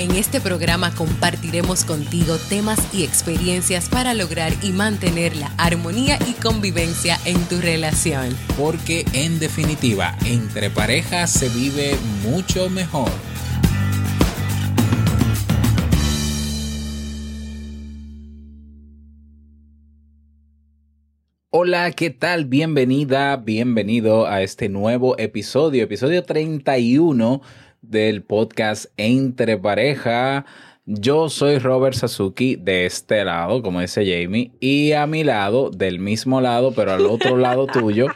En este programa compartiremos contigo temas y experiencias para lograr y mantener la armonía y convivencia en tu relación. Porque en definitiva, entre parejas se vive mucho mejor. Hola, ¿qué tal? Bienvenida, bienvenido a este nuevo episodio, episodio 31 del podcast Entre Pareja. Yo soy Robert Sasuki de este lado, como dice Jamie, y a mi lado, del mismo lado, pero al otro lado tuyo,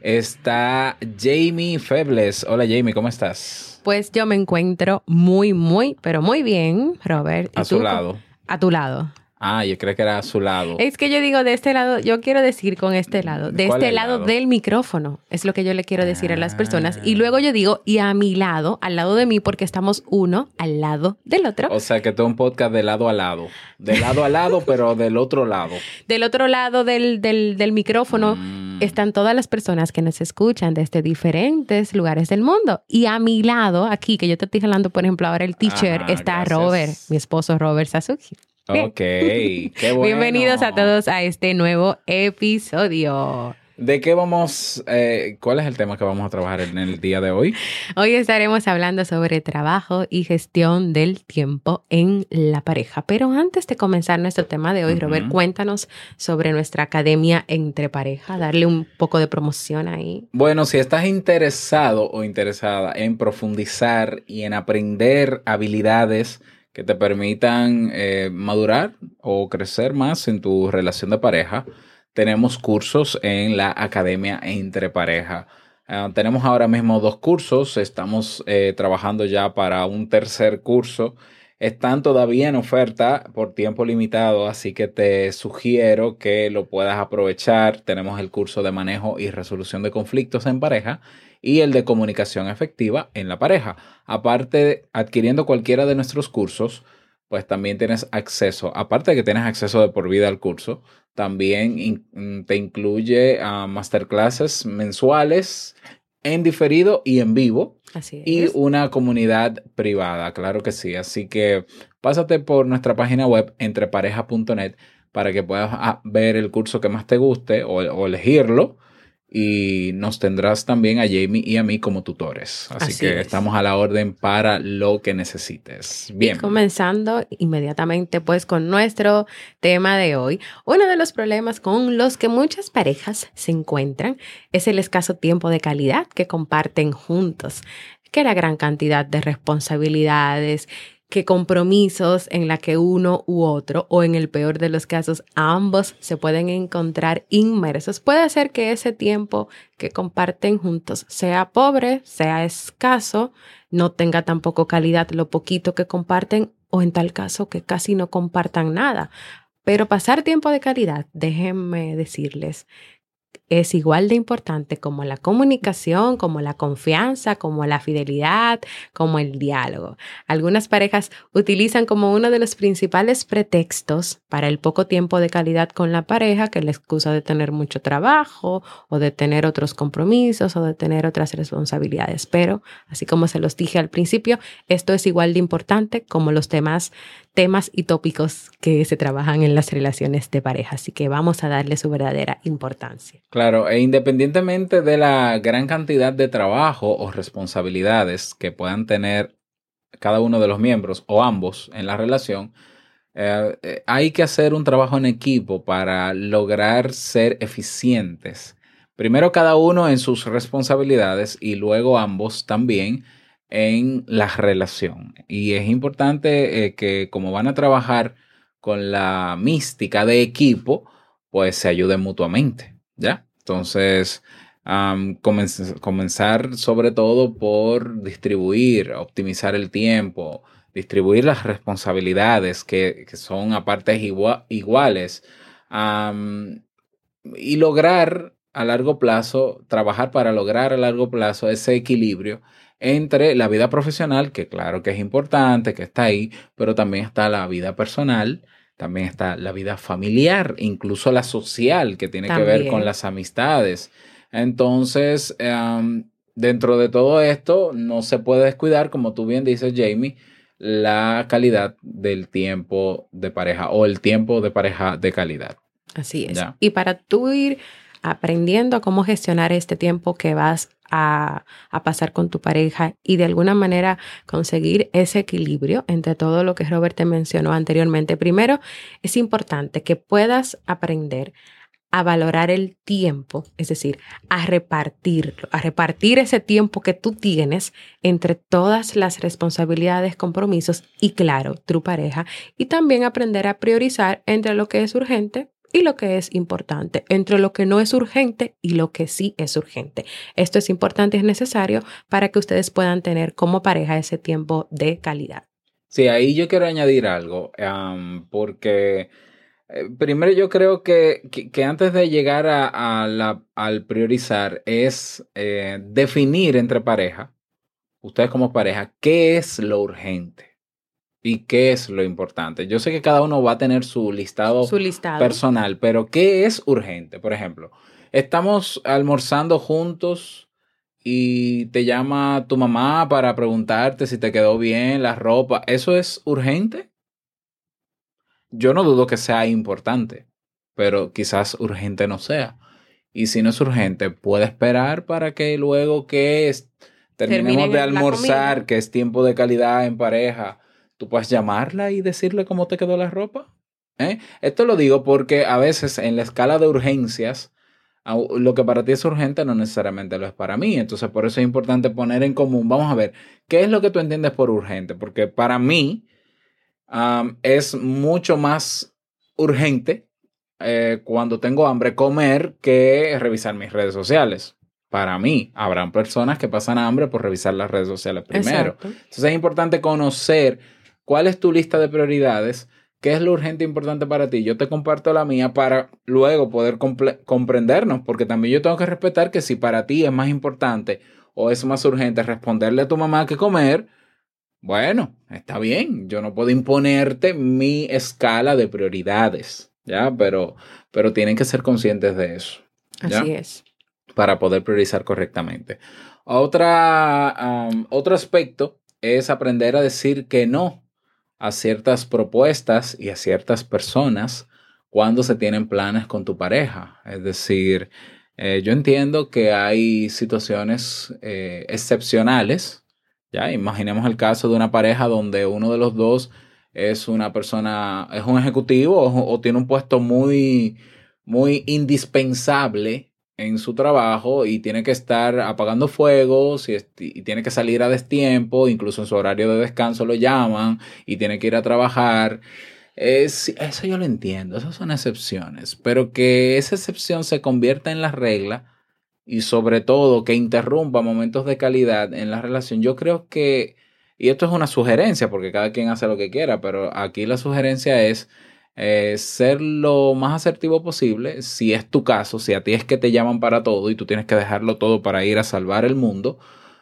está Jamie Febles. Hola Jamie, ¿cómo estás? Pues yo me encuentro muy, muy, pero muy bien, Robert. a su lado. A tu lado. Ah, yo creo que era a su lado. Es que yo digo de este lado, yo quiero decir con este lado, de este lado, del micrófono, es lo que yo le quiero decir a las personas. Y luego yo digo, y a mi lado, al lado de mí, porque estamos uno al lado del otro. O sea, que todo un podcast de lado a lado. De lado a lado, pero del otro lado. Del otro lado del, del, micrófono mm. están todas las personas que nos escuchan desde diferentes lugares del mundo. Y a mi lado, aquí, que yo te estoy hablando, por ejemplo, ahora el teacher, está Robert, mi esposo Robert Sasuki. Ok, qué bueno. Bienvenidos a todos a este nuevo episodio. ¿De qué vamos? Eh, ¿Cuál es el tema que vamos a trabajar en el día de hoy? Hoy estaremos hablando sobre trabajo y gestión del tiempo en la pareja. Pero antes de comenzar nuestro tema de hoy, Robert, cuéntanos sobre nuestra academia entre pareja, darle un poco de promoción ahí. Bueno, si estás interesado o interesada en profundizar y en aprender habilidades que te permitan eh, madurar o crecer más en tu relación de pareja. Tenemos cursos en la Academia Entre Pareja. Ah, tenemos ahora mismo dos cursos, estamos eh, trabajando ya para un tercer curso. Están todavía en oferta por tiempo limitado, así que te sugiero que lo puedas aprovechar. Tenemos el curso de manejo y resolución de conflictos en pareja y el de comunicación efectiva en la pareja. Aparte, adquiriendo cualquiera de nuestros cursos, pues también tienes acceso, aparte de que tienes acceso de por vida al curso, también te incluye a masterclasses mensuales en diferido y en vivo. Así es. Y una comunidad privada, claro que sí. Así que pásate por nuestra página web entrepareja.net para que puedas ah, ver el curso que más te guste o elegirlo y nos tendrás también a Jamie y a mí como tutores. Así, que estamos a la orden para lo que necesites. Bien. comenzando inmediatamente pues con nuestro tema de hoy. Uno de los problemas con los que muchas parejas se encuentran es el escaso tiempo de calidad que comparten juntos que la gran cantidad de responsabilidades que compromisos en la que uno u otro, o en el peor de los casos, ambos se pueden encontrar inmersos. Puede ser que ese tiempo que comparten juntos sea pobre, sea escaso, no tenga tampoco calidad lo poquito que comparten, o en tal caso que casi no compartan nada. Pero pasar tiempo de calidad, déjenme decirles es igual de importante como la comunicación, como la confianza, como la fidelidad, como el diálogo. Algunas parejas utilizan como uno de los principales pretextos para el poco tiempo de calidad con la pareja que la excusa de tener mucho trabajo o de tener otros compromisos o de tener otras responsabilidades. Pero, así como se los dije al principio, esto es igual de importante como los temas, temas y tópicos que se trabajan en las relaciones de pareja. Así que vamos a darle su verdadera importancia. Claro, e independientemente de la gran cantidad de trabajo o responsabilidades que puedan tener cada uno de los miembros o ambos en la relación, eh, eh, hay que hacer un trabajo en equipo para lograr ser eficientes. Primero cada uno en sus responsabilidades y luego ambos también en la relación. Y es importante eh, que como van a trabajar con la mística de equipo, pues se ayuden mutuamente. ¿ya? Entonces, comenzar sobre todo por distribuir, optimizar el tiempo, distribuir las responsabilidades que, son a partes iguales y lograr a largo plazo, trabajar para lograr a largo plazo ese equilibrio entre la vida profesional, que claro que es importante, que está ahí, pero también está la vida personal, también está la vida familiar, incluso la social, que tiene que ver con las amistades. Entonces, dentro de todo esto, no se puede descuidar, como tú bien dices, Jamie, la calidad del tiempo de pareja o el tiempo de pareja de calidad. Así es. Y para tú ir aprendiendo a cómo gestionar este tiempo que vas a, pasar con tu pareja y de alguna manera conseguir ese equilibrio entre todo lo que Robert te mencionó anteriormente. Primero, es importante que puedas aprender a valorar el tiempo, es decir, a repartirlo, a repartir ese tiempo que tú tienes entre todas las responsabilidades, compromisos y, claro, tu pareja, y también aprender a priorizar entre lo que es urgente y lo que es importante, entre lo que no es urgente y lo que sí es urgente. Esto es importante y es necesario para que ustedes puedan tener como pareja ese tiempo de calidad. Sí, ahí yo quiero añadir algo, porque eh, primero yo creo que, que, antes de llegar a, la, al priorizar es eh, definir entre pareja, ustedes como pareja, qué es lo urgente y qué es lo importante. Yo sé que cada uno va a tener su listado, personal, pero ¿qué es urgente? Por ejemplo, estamos almorzando juntos y te llama tu mamá para preguntarte si te quedó bien la ropa. ¿Eso es urgente? Yo no dudo que sea importante, pero quizás urgente no sea. Y si no es urgente, puede esperar para que luego que terminemos de almorzar, que es tiempo de calidad en pareja, tú puedes llamarla y decirle cómo te quedó la ropa. ¿eh? Esto lo digo porque a veces en la escala de urgencias, lo que para ti es urgente no necesariamente lo es para mí. Entonces, por eso es importante poner en común. Vamos a ver, ¿qué es lo que tú entiendes por urgente? Porque para mí es mucho más urgente eh, cuando tengo hambre comer que revisar mis redes sociales. Para mí, habrán personas que pasan hambre por revisar las redes sociales primero. Entonces es importante conocer ¿Cuál es tu lista de prioridades? ¿Qué es lo urgente e importante para ti? Yo te comparto la mía para luego poder comprendernos, porque también yo tengo que respetar que si para ti es más importante o es más urgente responderle a tu mamá que comer, bueno, está bien, yo no puedo imponerte mi escala de prioridades, ¿ya? Pero, pero tienen que ser conscientes de eso. Así es. Para poder priorizar correctamente. Otra, otro aspecto es aprender a decir que no a ciertas propuestas y a ciertas personas cuando se tienen planes con tu pareja. Es decir, eh, yo entiendo que hay situaciones eh, excepcionales. Ya, imaginemos el caso de una pareja donde uno de los dos es una persona, es un ejecutivo o, o tiene un puesto muy, muy indispensable en su trabajo y tiene que estar apagando fuegos y, tiene que salir a destiempo, incluso en su horario de descanso lo llaman y tiene que ir a trabajar. Es, eso yo lo entiendo, esas son excepciones, pero que esa excepción se convierta en la regla y sobre todo que interrumpa momentos de calidad en la relación, yo creo que, y esto es una sugerencia porque cada quien hace lo que quiera, pero aquí la sugerencia es eh, ser lo más asertivo posible, si es tu caso, si a ti es que te llaman para todo y tú tienes que dejarlo todo para ir a salvar el mundo,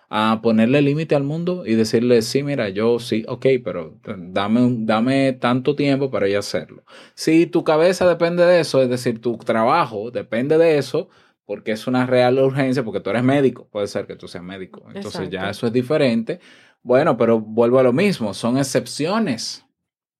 a ponerle límite al mundo y decirle, sí, mira, yo sí, ok, pero dame, dame tanto tiempo para yo hacerlo. Si tu cabeza depende de eso, es decir, tu trabajo depende de eso, porque es una real urgencia, porque tú eres médico, puede ser que tú seas médico, entonces ya eso es diferente. Bueno, pero vuelvo a lo mismo, son excepciones,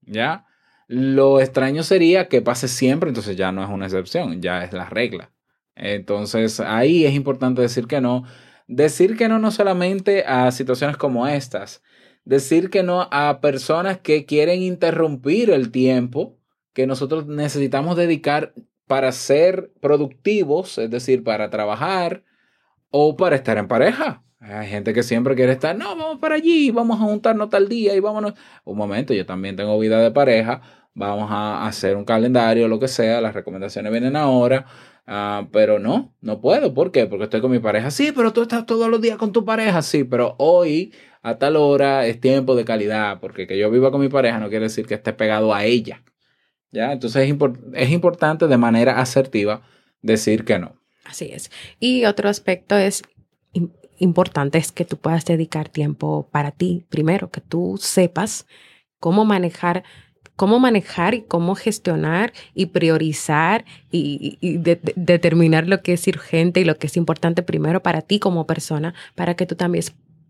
¿ya? Lo extraño sería que pase siempre, entonces ya no es una excepción, ya es la regla. Entonces ahí es importante decir que no. Decir que no no solamente a situaciones como estas, decir que no a personas que quieren interrumpir el tiempo que nosotros necesitamos dedicar para ser productivos, es decir, para trabajar o para estar en pareja. Hay gente que siempre quiere estar, no, vamos para allí, vamos a juntarnos tal día y vámonos. Un momento, yo también tengo vida de pareja, vamos a hacer un calendario, lo que sea, las recomendaciones vienen ahora, ah, pero no, no puedo. ¿Por qué? Porque estoy con mi pareja. Sí, pero tú estás todos los días con tu pareja, sí, pero hoy a tal hora es tiempo de calidad, porque que yo viva con mi pareja no quiere decir que esté pegado a ella. ¿Ya? Entonces es, es importante de manera asertiva decir que no. Así es. Y otro aspecto es importante es que tú puedas dedicar tiempo para ti, primero, que tú sepas cómo manejar cómo manejar y cómo gestionar y priorizar y, determinar lo que es urgente y lo que es importante primero para ti como persona, para que tú también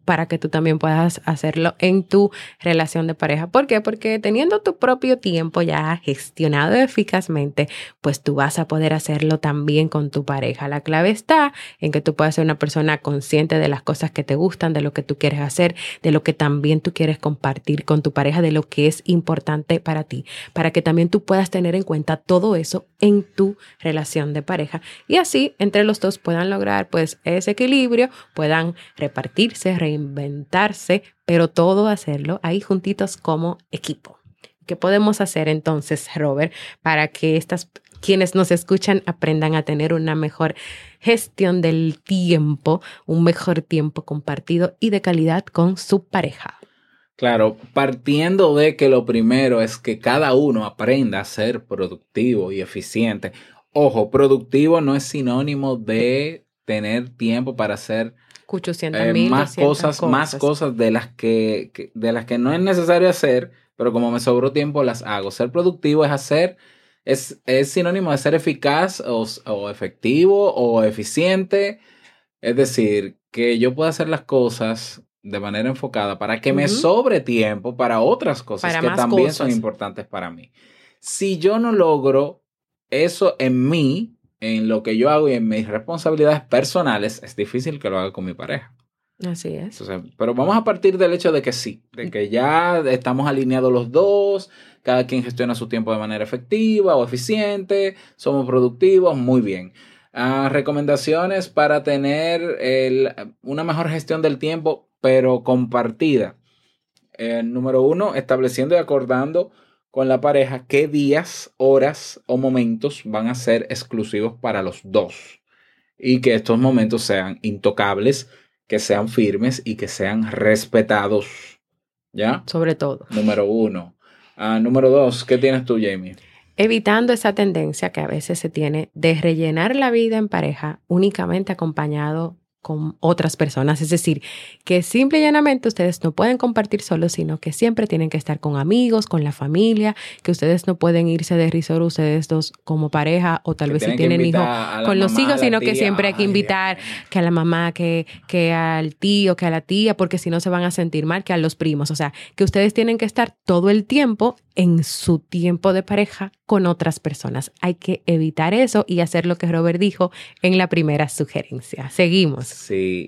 para que tú también puedas hacerlo en tu relación de pareja. ¿Por qué? Porque teniendo tu propio tiempo ya gestionado eficazmente, pues tú vas a poder hacerlo también con tu pareja. La clave está en que tú puedas ser una persona consciente de las cosas que te gustan, de lo que tú quieres hacer, de lo que también tú quieres compartir con tu pareja, de lo que es importante para ti, para que también tú puedas tener en cuenta todo eso en tu relación de pareja y así entre los dos puedan lograr pues ese equilibrio, puedan repartirse, inventarse, pero todo hacerlo ahí juntitos como equipo. ¿Qué podemos hacer entonces, Robert, para que estas quienes nos escuchan aprendan a tener una mejor gestión del tiempo, un mejor tiempo compartido y de calidad con su pareja? Claro, partiendo de que lo primero es que cada uno aprenda a ser productivo y eficiente. Ojo, productivo no es sinónimo de tener tiempo para hacer eh, más cosas, más cosas de las que, de las que no es necesario hacer, pero como me sobró tiempo las hago. Ser productivo es hacer, es, es sinónimo de ser eficaz o, efectivo o eficiente. Es decir, que yo pueda hacer las cosas de manera enfocada para que me sobre tiempo para otras cosas que también son importantes para mí. Si yo no logro eso en mí, en lo que yo hago y en mis responsabilidades personales, es difícil que lo haga con mi pareja. Así es. pero vamos a partir del hecho de que sí, de que ya estamos alineados los dos, cada quien gestiona su tiempo de manera efectiva o eficiente, somos productivos, muy bien. Ah, recomendaciones para tener una mejor gestión del tiempo, pero compartida. Eh, número uno, estableciendo y acordando con la pareja qué días, horas o momentos van a ser exclusivos para los dos. Y que estos momentos sean intocables, que sean firmes y que sean respetados. ¿Ya? Sobre todo. Número uno. Ah, número dos, ¿qué tienes tú, Jamie? Evitando esa tendencia que a veces se tiene de rellenar la vida en pareja únicamente acompañado con otras personas. Es decir, que simple y llanamente ustedes no pueden compartir solos, sino que siempre tienen que estar con amigos, con la familia, que ustedes no pueden irse de risor ustedes dos como pareja o tal vez si tienen hijos con los hijos, sino que siempre hay que invitar que a la mamá, que, que al tío, que a la tía, porque si no se van a sentir mal, que a los primos. O sea, que ustedes tienen que estar todo el tiempo en su tiempo de pareja con otras personas. Hay que evitar eso y hacer lo que Robert dijo en la primera sugerencia. Seguimos. Sí,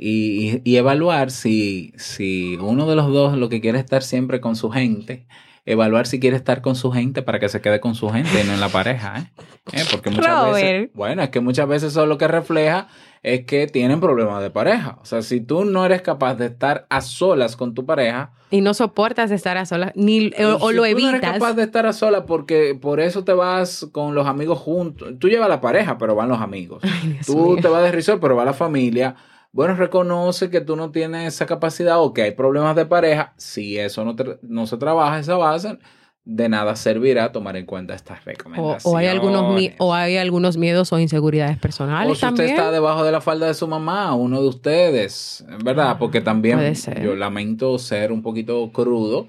y, evaluar si, si uno de los dos lo que quiere estar siempre con su gente, evaluar si quiere estar con su gente para que se quede con su gente y no en la pareja, ¿eh? ¿Eh? Porque muchas veces, bueno, es que muchas veces eso lo que refleja es que tienen problemas de pareja. O sea, si tú no eres capaz de estar a solas con tu pareja. Y no soportas estar a solas, ni o, lo evitas. no eres capaz de estar a solas porque por eso te vas con los amigos juntos. Tú llevas la pareja, pero van los amigos. tú te vas de risor, pero va la familia. Bueno, reconoce que tú no tienes esa capacidad o que hay problemas de pareja. Si eso no, no se trabaja, esa base de nada servirá tomar en cuenta estas recomendaciones. O, hay, algunos, o hay algunos miedos o inseguridades personales o si usted está debajo de la falda de su mamá, uno de ustedes, ¿verdad? Porque también yo lamento ser un poquito crudo,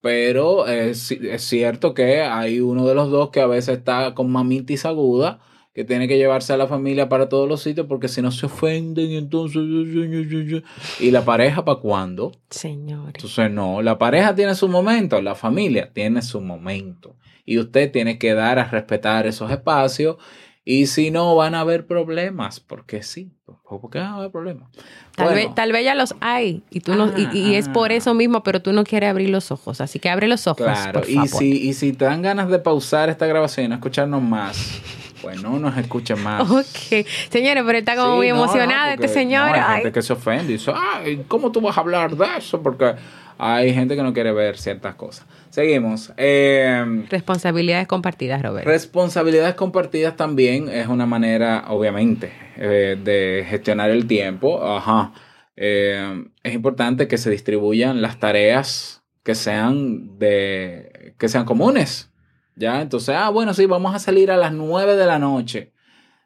pero es, es, cierto que hay uno de los dos que a veces está con mamitis aguda que tiene que llevarse a la familia para todos los sitios porque si no se ofenden y entonces... ¿Y la pareja para cuándo? Señor. Entonces no, la pareja tiene su momento, la familia tiene su momento. Y usted tiene que dar a respetar esos espacios y si no, van a haber problemas, porque sí, porque van a haber problemas. Tal, vez, tal vez ya los hay y, tú no, y, es por eso mismo, pero tú no quieres abrir los ojos, así que abre los ojos. Claro, y, Si, y si te dan ganas de pausar esta grabación y no escucharnos más, pues no nos escuchen más. Ok. Señores, pero está como muy emocionada este señor. hay gente que se ofende y dice, ay, ¿cómo tú vas a hablar de eso? Porque hay gente que no quiere ver ciertas cosas. Seguimos. Em, responsabilidades compartidas, Robert. Responsabilidades compartidas también es una manera, obviamente, eh, de gestionar el tiempo. Ajá. eh, es importante que se distribuyan las tareas que sean de que sean comunes. ¿Ya? Entonces, ah, bueno, sí, vamos a salir a las 9 de la noche.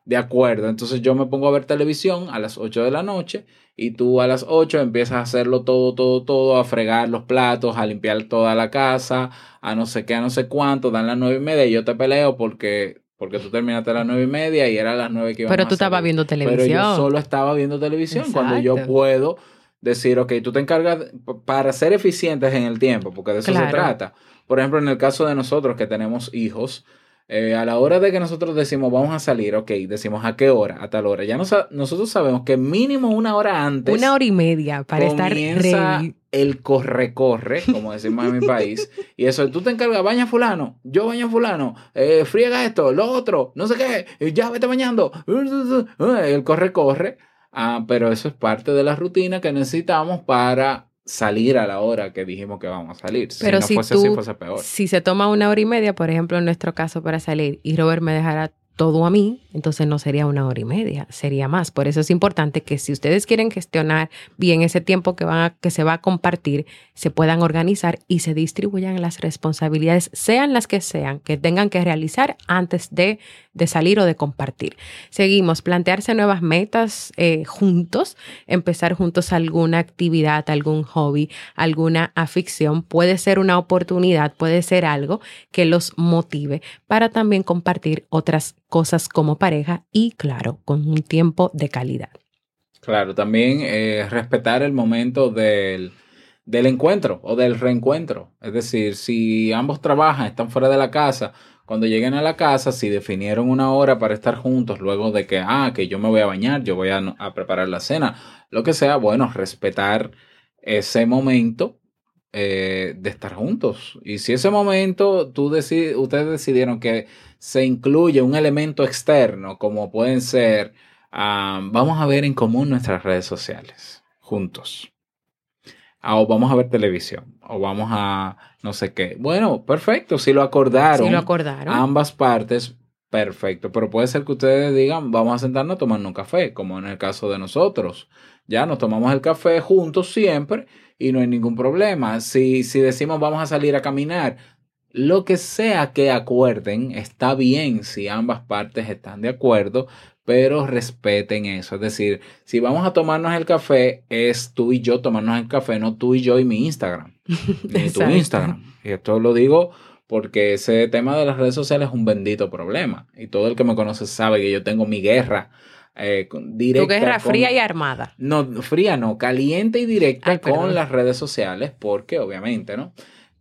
De acuerdo, entonces yo me pongo a ver televisión a las 8 de la noche y tú a las 8 empiezas a hacerlo todo, todo, todo, a fregar los platos, a limpiar toda la casa, a no sé qué, a no sé cuánto, dan las 9 y media y yo te peleo porque, porque tú terminaste a las nueve y media y era a las 9 que íbamos Pero tú estabas viendo televisión. Pero yo solo estaba viendo televisión cuando yo puedo decir, ok, tú te encargas para ser eficientes en el tiempo, porque de eso se trata. Por ejemplo, en el caso de nosotros que tenemos hijos, eh, a la hora de que nosotros decimos vamos a salir, ok, decimos a qué hora, a tal hora. Ya nos- nosotros sabemos que mínimo una hora antes Una hora y media para estar ready. el corre-corre, como decimos en mi país. Y eso, tú te encargas, baña fulano, yo baño fulano, eh, friega esto, lo otro, no sé qué, eh, ya vete bañando. El corre-corre. Ah, pero eso es parte de la rutina que necesitamos para salir a la hora que dijimos que vamos a salir. Pero si no fuese tú, así, fuese peor. si se toma una hora y media, por ejemplo, en nuestro caso para salir, y Robert me dejara todo a mí, entonces no sería una hora y media, sería más. Por eso es importante que si ustedes quieren gestionar bien ese tiempo que, van a- que se va a compartir, se puedan organizar y se distribuyan las responsabilidades, sean las que sean, que tengan que realizar antes de, de salir o de compartir. Seguimos, plantearse nuevas metas eh, juntos, empezar juntos alguna actividad, algún hobby, alguna afición, puede ser una oportunidad, puede ser algo que los motive para también compartir otras cosas como pareja y claro, con un tiempo de calidad. Claro, también eh, respetar el momento del, del encuentro o del reencuentro. Es decir, si ambos trabajan, están fuera de la casa, cuando lleguen a la casa, si definieron una hora para estar juntos, luego de que, ah, que yo me voy a bañar, yo voy a, preparar la cena, lo que sea, bueno, respetar ese momento eh, de estar juntos. Y si ese momento tú ustedes decidieron que se incluye un elemento externo, como pueden ser, ah, vamos a ver en común nuestras redes sociales, juntos. Ah, o vamos a ver televisión, o vamos a no sé qué. Bueno, perfecto, si lo acordaron Si lo acordaron. ambas partes, perfecto. Pero puede ser que ustedes digan, vamos a sentarnos a tomarnos un café, como en el caso de nosotros. Ya nos tomamos el café juntos siempre y no hay ningún problema. Si, si decimos vamos a salir a caminar, lo que sea que acuerden, está bien si ambas partes están de acuerdo, pero respeten eso. Es decir, si vamos a tomarnos el café, es tú y yo tomarnos el café, no tú y yo y mi Instagram. Ni tu. Instagram. Y esto lo digo porque ese tema de las redes sociales es un bendito problema. Y todo el que me conoce sabe que yo tengo mi guerra eh, directa. Tu guerra con- fría y armada. No, fría no, caliente y directa con las redes sociales, porque obviamente, ¿no?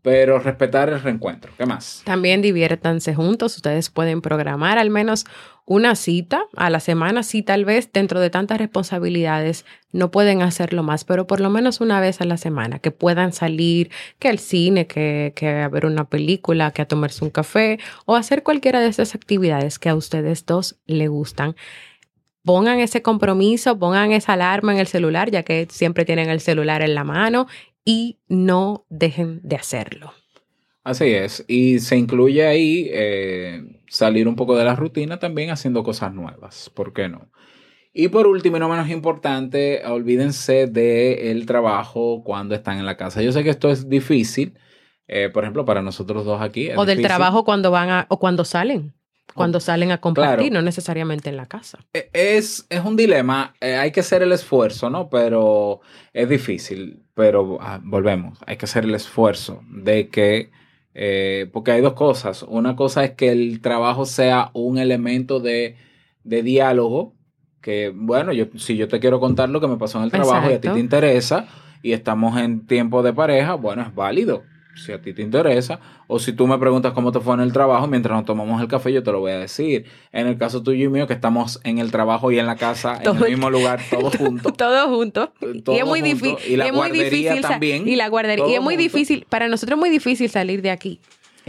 Pero respetar el reencuentro. ¿Qué más? También diviértanse juntos. Ustedes pueden programar al menos una cita a la semana. Si tal vez dentro de tantas responsabilidades no pueden hacerlo más, pero por lo menos una vez a la semana, que puedan salir, que al cine, que, que a ver una película, que a tomarse un café o hacer cualquiera de esas actividades que a ustedes dos le gustan. Pongan ese compromiso, pongan esa alarma en el celular, ya que siempre tienen el celular en la mano y no dejen de hacerlo. Así es. Y se incluye ahí eh, salir un poco de la rutina también haciendo cosas nuevas. ¿Por qué no? Y por último, y no menos importante, olvídense del trabajo cuando están en la casa. Yo sé que esto es difícil. eh, por ejemplo, para nosotros dos aquí. O del trabajo cuando van a, o cuando salen. Cuando salen a compartir, Claro. no necesariamente en la casa. E- Es, es un dilema, eh, hay que hacer el esfuerzo, ¿no? Pero es difícil, pero ah, volvemos, hay que hacer el esfuerzo de que, eh, porque hay dos cosas, una cosa es que el trabajo sea un elemento de, de diálogo, que bueno, yo, si yo te quiero contar lo que me pasó en el trabajo y a ti te interesa y estamos en tiempo de pareja, bueno, es válido. Si a ti te interesa, o si tú me preguntas cómo te fue en el trabajo, mientras nos tomamos el café, yo te lo voy a decir. En el caso tuyo y mío, que estamos en el trabajo y en la casa, en Todo el el- mismo lugar, todos juntos. Todos juntos. Y es muy difícil. Y la es muy guardería difícil también, Y la guardería. Y es muy difícil. Para nosotros es muy difícil salir de aquí.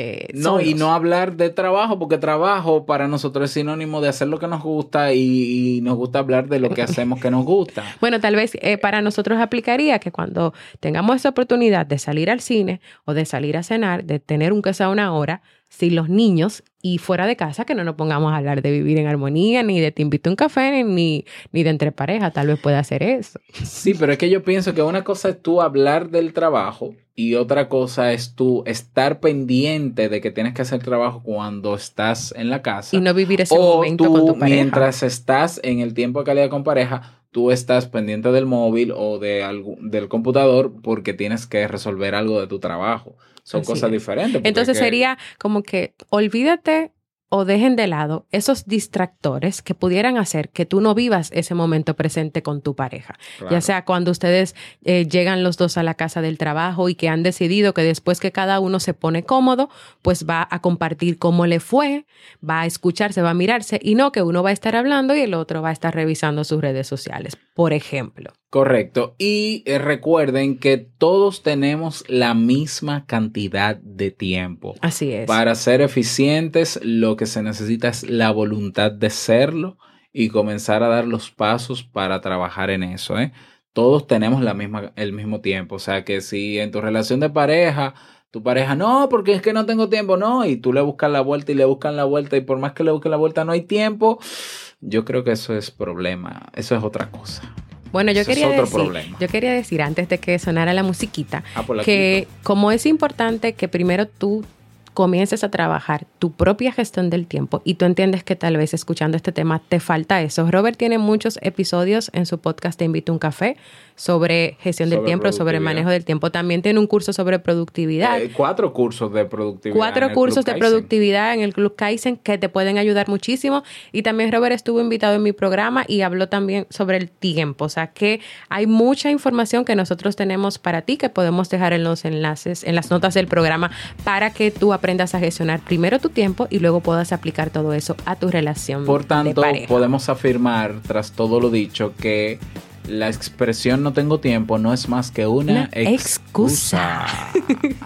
Eh, No, y no hablar de trabajo, porque trabajo para nosotros es sinónimo de hacer lo que nos gusta y, y nos gusta hablar de lo que hacemos que nos gusta. Bueno, tal vez eh, para nosotros aplicaría que cuando tengamos esa oportunidad de salir al cine o de salir a cenar, de tener un que sea una hora, si los niños y fuera de casa que no nos pongamos a hablar de vivir en armonía, ni de te invito a un café, ni, ni de entre pareja, tal vez pueda hacer eso. Sí, pero es que yo pienso que una cosa es tú hablar del trabajo y otra cosa es tú estar pendiente de que tienes que hacer trabajo cuando estás en la casa. Y no vivir ese o momento tú, con tu pareja. mientras estás en el tiempo de calidad con pareja, tú estás pendiente del móvil o de algo, del computador porque tienes que resolver algo de tu trabajo. Son Así cosas es. diferentes. Entonces que- sería como que olvídate o dejen de lado esos distractores que pudieran hacer que tú no vivas ese momento presente con tu pareja. Claro. Ya sea cuando ustedes eh, llegan los dos a la casa del trabajo y que han decidido que después que cada uno se pone cómodo, pues va a compartir cómo le fue, va a escucharse, va a mirarse y no que uno va a estar hablando y el otro va a estar revisando sus redes sociales, por ejemplo. Correcto. Y eh, recuerden que todos tenemos la misma cantidad de tiempo. Así es. Para ser eficientes, lo que se necesita es la voluntad de serlo y comenzar a dar los pasos para trabajar en eso. ¿eh? Todos tenemos la misma, el mismo tiempo. O sea que si en tu relación de pareja, tu pareja, no, porque es que no tengo tiempo, no, y tú le buscas la vuelta y le buscan la vuelta y por más que le busques la vuelta no hay tiempo, yo creo que eso es problema, eso es otra cosa. Bueno, yo quería decir, problema. yo quería decir antes de que sonara la musiquita Ah, que como es importante que primero tú comiences a trabajar tu propia gestión del tiempo y tú entiendes que tal vez escuchando este tema te falta eso. Robert tiene muchos episodios en su podcast Te invito a un café sobre gestión del tiempo, sobre manejo del tiempo. También tiene un curso sobre productividad. Eh, cuatro cursos de productividad. Cuatro cursos de productividad en el Club Kaizen que te pueden ayudar muchísimo. Y también Robert estuvo invitado en mi programa y habló también sobre el tiempo. O sea que hay mucha información que nosotros tenemos para ti que podemos dejar en los enlaces, en las notas del programa para que tú aprendas a gestionar primero tu tiempo y luego puedas aplicar todo eso a tu relación. Por de tanto, pareja. podemos afirmar, tras todo lo dicho, que la expresión no tengo tiempo no es más que una, Una excusa.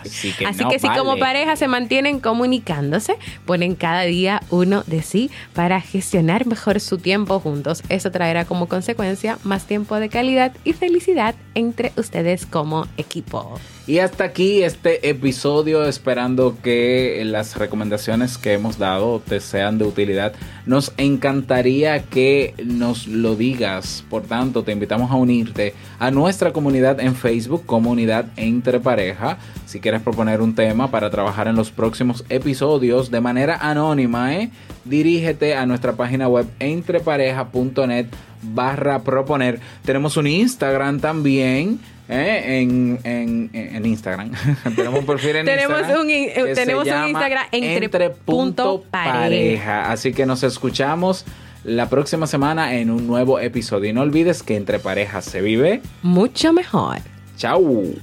Así que, Así no que si como pareja se mantienen comunicándose, ponen cada día uno de sí para gestionar mejor su tiempo juntos. Eso traerá como consecuencia más tiempo de calidad y felicidad entre ustedes como equipo. Y hasta aquí este episodio, esperando que las recomendaciones que hemos dado te sean de utilidad. Nos encantaría que nos lo digas. Por tanto, te invitamos a unirte a nuestra comunidad en Facebook, Comunidad Entre Pareja. Si quieres proponer un tema para trabajar en los próximos episodios de manera anónima, ¿eh? dirígete a nuestra página web entrepareja.net barra proponer. Tenemos un Instagram también. ¿Eh? En, en, en Instagram. tenemos un perfil en Tenemos Instagram. un in- tenemos un Instagram entre punto punto pareja. Así que nos escuchamos la próxima semana en un nuevo episodio. Y no olvides que entre parejas se vive. Mucho mejor. Chau.